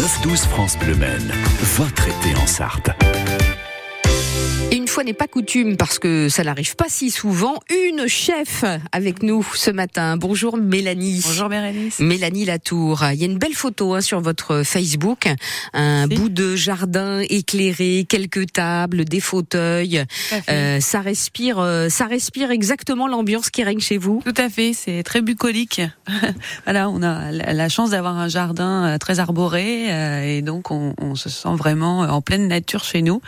9-12 France Bleu Maine, votre été en Sarthe. Fois n'est pas coutume, parce que ça n'arrive pas si souvent, une chef avec nous ce matin. Bonjour Mélanie. Bonjour Bérénice. Mélanie Latour. Il y a une belle photo hein, sur votre Facebook. Un bout de jardin éclairé, quelques tables, des fauteuils. Euh, ça respire, euh, ça respire exactement l'ambiance qui règne chez vous. Tout à fait. C'est très bucolique. voilà, on a la chance d'avoir un jardin euh, très arboré euh, et donc on, on, se sent vraiment en pleine nature chez nous.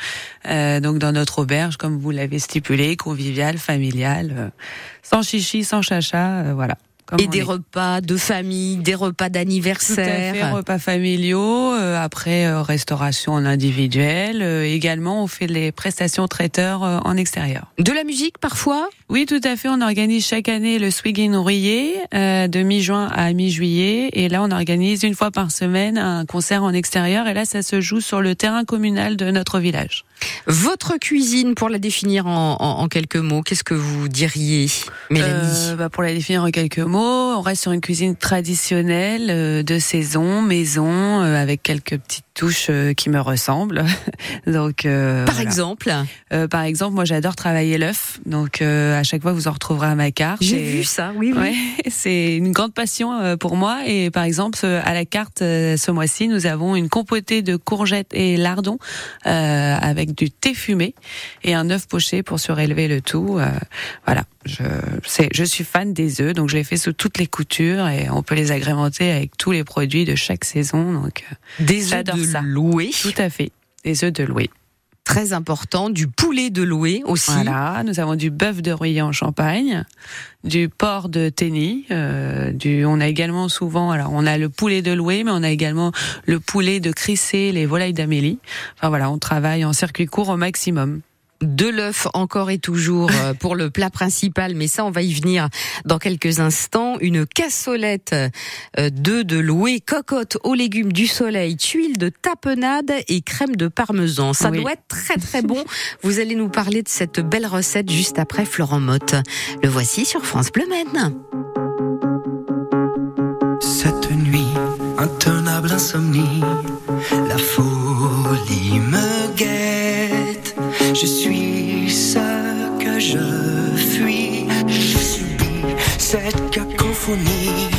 Donc dans notre comme vous l'avez stipulé, conviviale, familiale, euh, sans chichi, sans chacha, euh, et des repas de famille, des repas d'anniversaire. Tout à fait, repas familiaux. Euh, après, euh, restauration en individuel. Euh, également, on fait les prestations traiteurs en extérieur. De la musique parfois? Oui, tout à fait. On organise chaque année le Swigin Ouvrier de mi-juin à mi-juillet. Et là, on organise une fois par semaine un concert en extérieur. Et là, ça se joue sur le terrain communal de notre village. Votre cuisine, pour la définir en, en, en quelques mots, qu'est-ce que vous diriez, Mélanie? Euh, bah Pour la définir en quelques mots, on reste sur une cuisine traditionnelle euh, de saison, maison, euh, avec quelques petites touches euh, qui me ressemblent. donc, par voilà. exemple, par exemple, moi j'adore travailler l'œuf. Donc à chaque fois vous en retrouverez à ma carte. J'ai vu ça, oui, oui. Ouais, c'est une grande passion pour moi. Et par exemple, à la carte ce mois-ci, nous avons une compotée de courgettes et lardons avec du thé fumé et un œuf poché pour surélever le tout. Euh, voilà, je, je suis fan des œufs, donc je les fais sous toutes les coutures et on peut les agrémenter avec tous les produits de chaque saison. Donc des œufs de loué. Tout à fait, des œufs de loué très important, du poulet de loué aussi. Voilà, nous avons du bœuf de Rouillé en Champagne, du porc de Tény, euh, du, on a également souvent, alors on a le poulet de loué, mais on a également le poulet de Crissé, les volailles d'Amélie. Enfin voilà, on travaille en circuit court au maximum de l'œuf encore et toujours euh, pour le plat principal, mais ça on va y venir dans quelques instants. Une cassolette euh, d'œufs de loué, cocotte aux légumes du soleil, tuile de tapenade et crème de parmesan. Ça oui. doit être très très bon. Vous allez nous parler de cette belle recette juste après Florent Motte. Le voici sur France Bleu Maine. Cette nuit, intenable insomnie, la folie cette cacophonie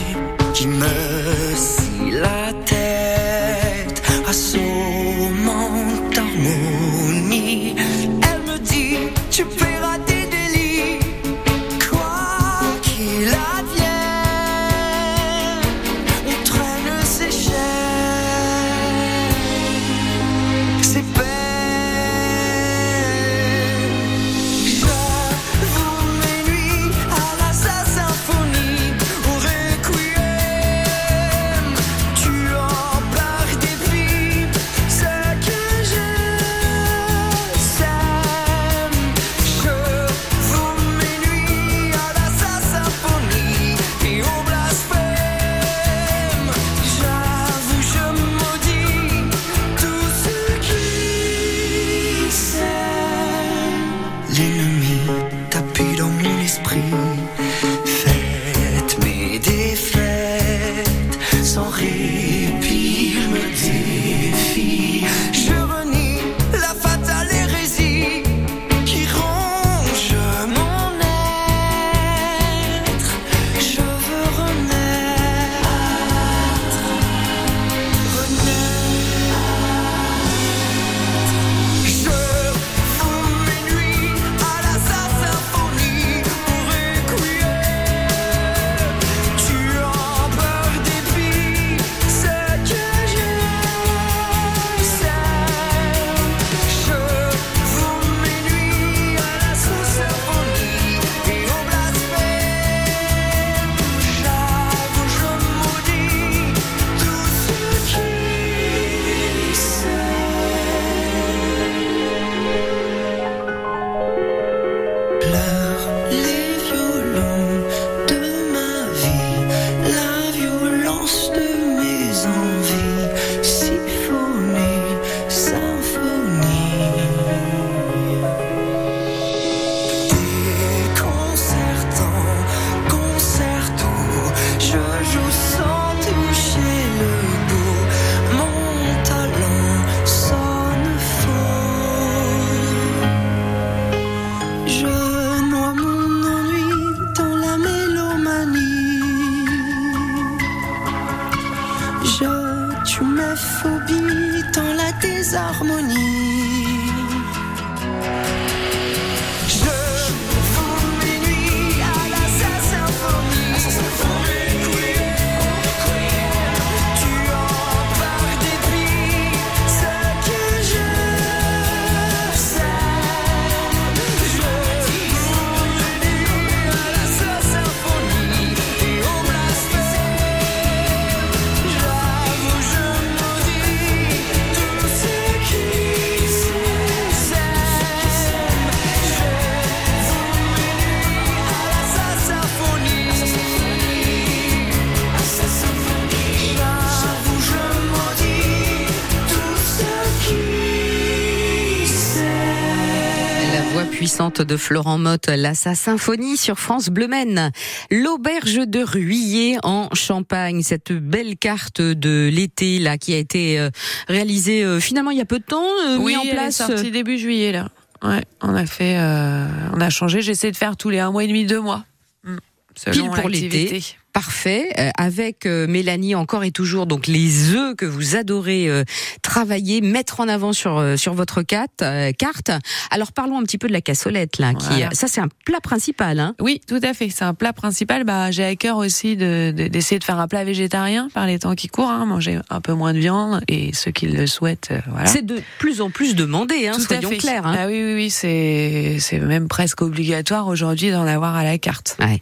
puissante de Florent Motte, la sa symphonie sur France Bleu Maine. L'auberge de Ruillé en Champagne, cette belle carte de l'été là qui a été euh, réalisée euh, finalement il y a peu de temps, euh, oui, mis en elle est place. sortie début juillet là. Ouais, on a fait, euh, on a changé. J'essaie de faire tous les un mois et demi, deux mois. Mm. Selon Pile pour l'été. Parfait, euh, avec euh, Mélanie encore et toujours donc les œufs que vous adorez euh, travailler, mettre en avant sur sur votre carte. carte. Alors parlons un petit peu de la cassolette là, qui Voilà. ça c'est un plat principal. Hein. Oui, tout à fait. C'est un plat principal. Bah, j'ai à cœur aussi de- de- d'essayer de, faire un plat végétarien par les temps qui courent, hein, manger un peu moins de viande et ceux qui le souhaitent, voilà. C'est de plus en plus demandé, hein, Tout soyons clairs. Hein. Ah oui, oui, oui, c'est c'est même presque obligatoire aujourd'hui d'en avoir à la carte. Ouais.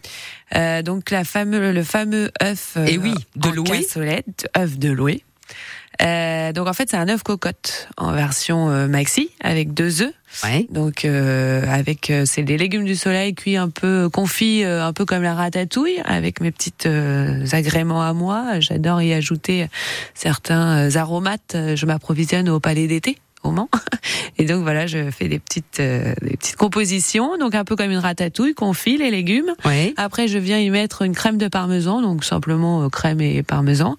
Euh, donc la fameux, le fameux œuf euh, Et oui, de en Loué. cassolette, œuf de Loué. Euh, donc en fait c'est un œuf cocotte en version euh, maxi avec deux œufs. Ouais. Donc euh, avec euh, c'est des légumes du soleil cuits un peu confits, euh, un peu comme la ratatouille, avec mes petites euh, agréments à moi. J'adore y ajouter certains aromates. Je m'approvisionne au palais d'été au Mans. Et donc voilà, je fais des petites euh, des petites compositions, donc un peu comme une ratatouille, confit les légumes. Ouais. Après, je viens y mettre une crème de parmesan, donc simplement euh, crème et parmesan.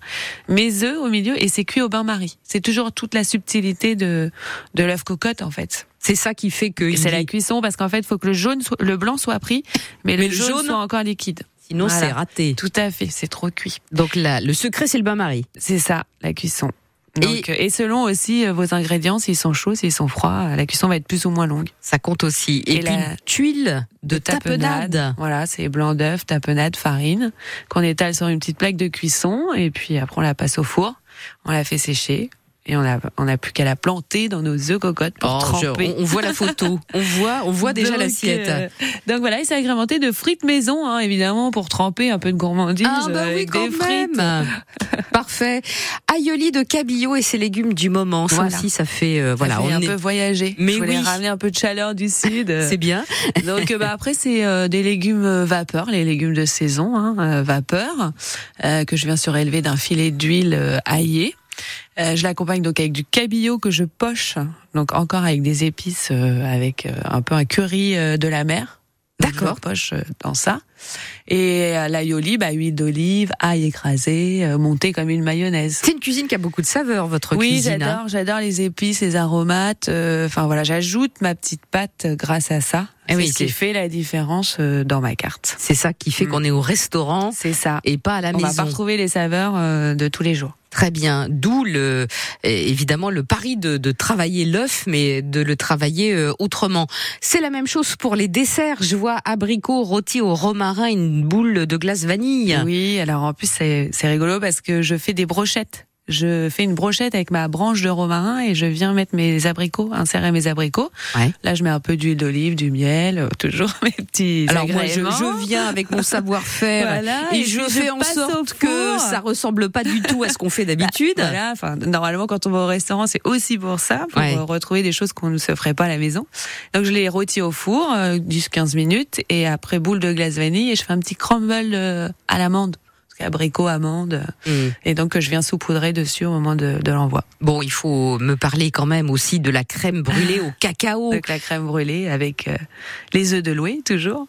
Mes œufs au milieu et c'est cuit au bain-marie. C'est toujours toute la subtilité de de l'œuf cocotte en fait. C'est ça qui fait que c'est la cuisson parce qu'en fait, il faut que le jaune, soit- le blanc soit pris, mais, Mais le le jaune, jaune- soit encore liquide. sinon Voilà. c'est raté. Tout à fait, c'est trop cuit. Donc là, le secret c'est le bain-marie. C'est ça, la cuisson. Donc, et, selon aussi euh, vos ingrédients, s'ils sont chauds, s'ils sont froids, euh, la cuisson va être plus ou moins longue. Ça compte aussi. Et, Et puis la- tuile de, tapenade. Voilà, c'est blanc d'œuf, tapenade, farine, qu'on étale sur une petite plaque de cuisson, et puis après on la passe au four, on la fait sécher, et on a, on a plus qu'à la planter dans nos œufs cocottes pour Oh, je- tremper. on, on voit la photo. On voit, on voit déjà l'assiette. euh, donc voilà, et c'est agrémenté de frites maison, hein, évidemment, pour tremper un peu de gourmandise Ah bah oui, avec quand des frites. même. Parfait. Aïoli de cabillaud et ses légumes du moment. Ça Voilà. aussi, ça fait euh, Ça voilà, fait on un est- peu voyager. Mais Je voulais oui. ramener un peu de chaleur du sud. c'est bien. Donc euh, bah, après c'est euh, des légumes vapeur, les légumes de saison, hein, vapeur, que je viens surélever d'un filet d'huile aillée. Euh, je l'accompagne donc avec du cabillaud que je poche, donc encore avec des épices, euh, avec euh, un peu un curry euh, de la mer. D'accord. Poche euh, dans ça. Et à l'aioli, bah, huile d'olive, ail écrasé, euh, monté comme une mayonnaise. C'est une cuisine qui a beaucoup de saveur, votre Oui, cuisine. hein. j'adore, j'adore les épices, les aromates. euh, Enfin voilà, j'ajoute ma petite pâte grâce à ça. Eh c'est oui, ce qui fait la différence euh, dans ma carte. C'est ça qui fait Mm. qu'on est au restaurant C'est ça. et pas à la On va maison. pas retrouver les saveurs euh, de tous les jours. Très bien. D'où le, évidemment le pari de, de travailler l'œuf, mais de le travailler euh, autrement. C'est la même chose pour les desserts. Je vois abricot rôti au romarin, une boule de glace vanille. Oui, alors en plus c'est rigolo parce que je fais des brochettes. Je fais une brochette avec ma branche de romarin et je viens mettre mes abricots, insérer mes abricots. Ouais. Là, je mets un peu d'huile d'olive, du miel, euh, toujours mes petits Alors moi, je, viens avec mon savoir-faire Voilà, et, et je fais je en sorte que ça ressemble pas du tout à ce qu'on fait d'habitude. Voilà, enfin, normalement, quand on va au restaurant, c'est aussi pour ça, pour Ouais. retrouver des choses qu'on ne se ferait pas à la maison. Donc, je les rôtis au four, euh, 10-15 minutes, et après, boule de glace vanille, et je fais un petit crumble euh, à l'amande. Parce qu'abricot, amande, euh, Mm. et donc que je viens saupoudrer dessus au moment de, de l'envoi. Bon, il faut me parler quand même aussi de la crème brûlée au cacao. Donc, la crème brûlée avec euh, les œufs de loué, toujours.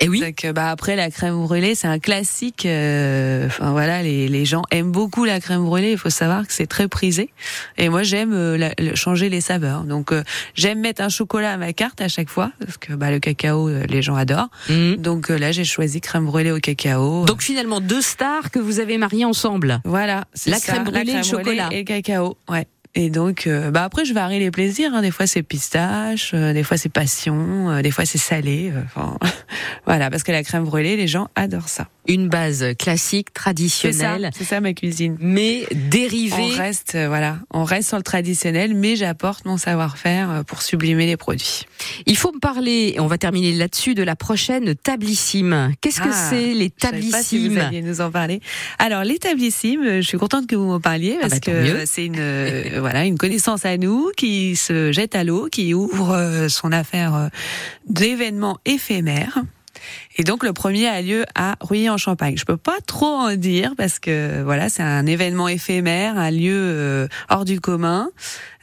Et oui. Donc, euh, bah après la crème brûlée, c'est un classique. euh, Enfin voilà, les, les gens aiment beaucoup la crème brûlée. Il faut savoir que c'est très prisé. Et moi, j'aime euh, la- changer les saveurs. Donc, euh, j'aime mettre un chocolat à ma carte à chaque fois parce que bah, le cacao, euh, les gens adorent. Mhm. Donc euh, là, j'ai choisi crème brûlée au cacao. Donc finalement deux stars que vous avez mariées ensemble. Voilà, La ça, crème brûlée et le chocolat. et le cacao, ouais. Et donc, euh, bah après, je varie les plaisirs. Hein. Des fois, c'est pistache, euh, des fois, c'est passion, euh, des fois, c'est salé. euh, Enfin, voilà, parce que la crème brûlée, les gens adorent ça. Une base classique, ça, traditionnelle, c'est ça ma cuisine. mais dérivée. On reste, euh, voilà, on reste sur le traditionnel, mais j'apporte mon savoir-faire pour sublimer les produits. Il faut me parler, et on va terminer là-dessus, de la prochaine tablissime. Qu'est-ce que Ah, c'est les Je savais pas si vous tablissimes? alliez nous en parler. Alors, l'établissime, euh, je suis contente que vous m'en parliez parce bah, que c'est une euh, voilà une connaissance à nous qui se jette à l'eau, qui ouvre euh, son affaire euh, d'événements éphémères. Et donc le premier a lieu à Rouillé en Champagne. Je peux pas trop en dire parce que voilà, c'est un événement éphémère, un lieu euh, hors du commun.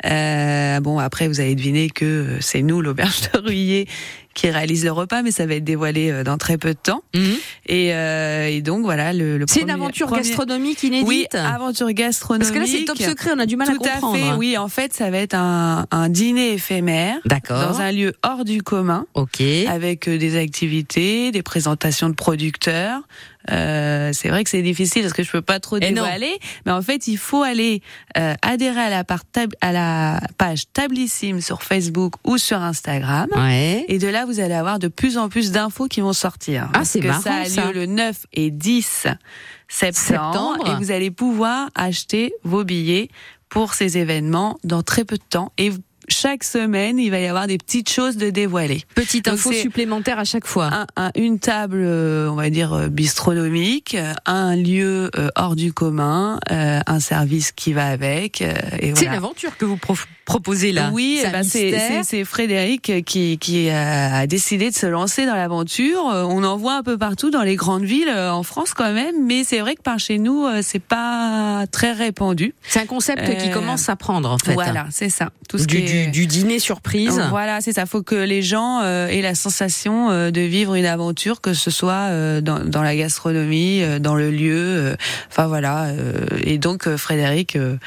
Euh, bon après vous avez deviné que c'est nous l'auberge de Rouillé qui réalise le repas, mais ça va être dévoilé euh, dans très peu de temps. Mhm. Et, euh, et donc voilà le. le C'est une aventure premier- gastronomique inédite. Oui, aventure gastronomique. Parce que là, c'est top secret, on a du mal Tout à comprendre. fait. Oui, en fait, ça va être un, un dîner éphémère D'accord. dans un lieu hors du commun Ok. avec euh, des activités, des présentations de producteurs. Euh, c'est vrai que c'est difficile parce que je peux pas trop Eh dévoiler, mais en fait il faut aller euh, adhérer à la, part à la page Tablissime sur Facebook ou sur Instagram. Ouais. Et de là, vous allez avoir de plus en plus d'infos qui vont sortir. Ah, c'est marrant, ça a lieu ça. le 9 et 10 septembre, Septembre. Et vous allez pouvoir acheter vos billets pour ces événements dans très peu de temps. Et vous- chaque semaine, il va y avoir des petites choses de dévoiler. Petite info c'est- supplémentaire à chaque fois. Un, un- une table, euh, on va dire, euh, bistronomique, euh, un lieu euh, hors du commun, euh, un service qui va avec. euh, et C'est voilà. une aventure que vous proposez là. Oui, C'est eh ben, c'est c'est- c'est Frédéric qui, qui a, décidé de se lancer dans l'aventure. On en voit un peu partout dans les grandes villes en France quand même, mais c'est vrai que par chez nous, c'est pas très répandu. C'est un concept qui commence à prendre en fait. Voilà, c'est ça. Tout ce Du, qui est- du, du dîner surprise. Voilà, c'est ça. Faut que les gens euh, aient la sensation euh, de vivre une aventure, que ce soit euh, dans, dans la gastronomie, euh, dans le lieu. euh, Enfin voilà. euh, et donc euh, Frédéric euh,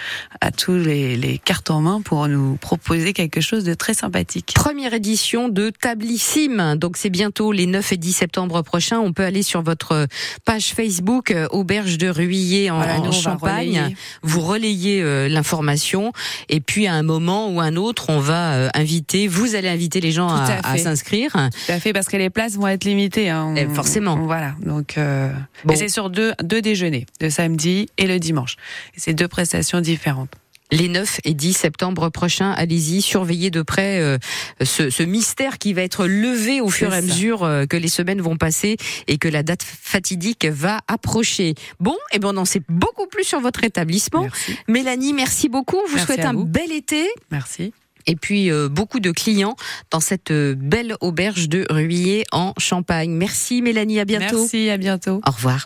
a tous les, les cartes en main pour nous proposer quelque chose de très sympathique. Première édition de Tablissime. Donc c'est bientôt les 9 et 10 septembre prochains. On peut aller sur votre page Facebook euh, Auberge de Ruillé en, Voilà, en nous, on va Champagne. relayer. Vous relayez euh, l'information et puis à un moment ou un autre, on va euh, inviter, vous allez inviter les gens à, à à fait. s'inscrire. Tout à fait, parce que les places vont être limitées. Hein. Eh, forcément. Voilà. Donc, euh, Bon. c'est sur deux, deux déjeuners, le samedi et le dimanche. C'est deux prestations différentes. Les 9 et 10 septembre prochains, allez-y, surveillez de près euh, ce, ce mystère qui va être levé au fur et à mesure euh, que les semaines vont passer et que la date fatidique va approcher. Bon, et ben on en sait beaucoup plus sur votre établissement. Merci. Mélanie, merci beaucoup. On vous Merci souhaite un vous. bel été Merci. Et puis euh, beaucoup de clients dans cette euh, belle auberge de Ruillé en Champagne. Merci Mélanie, à bientôt. Merci, à bientôt. Au revoir.